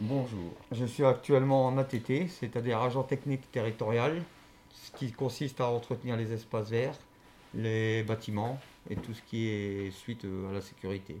Bonjour, je suis actuellement en ATT, c'est-à-dire agent technique territorial, ce qui consiste à entretenir les espaces verts, les bâtiments et tout ce qui est suite euh, à la sécurité.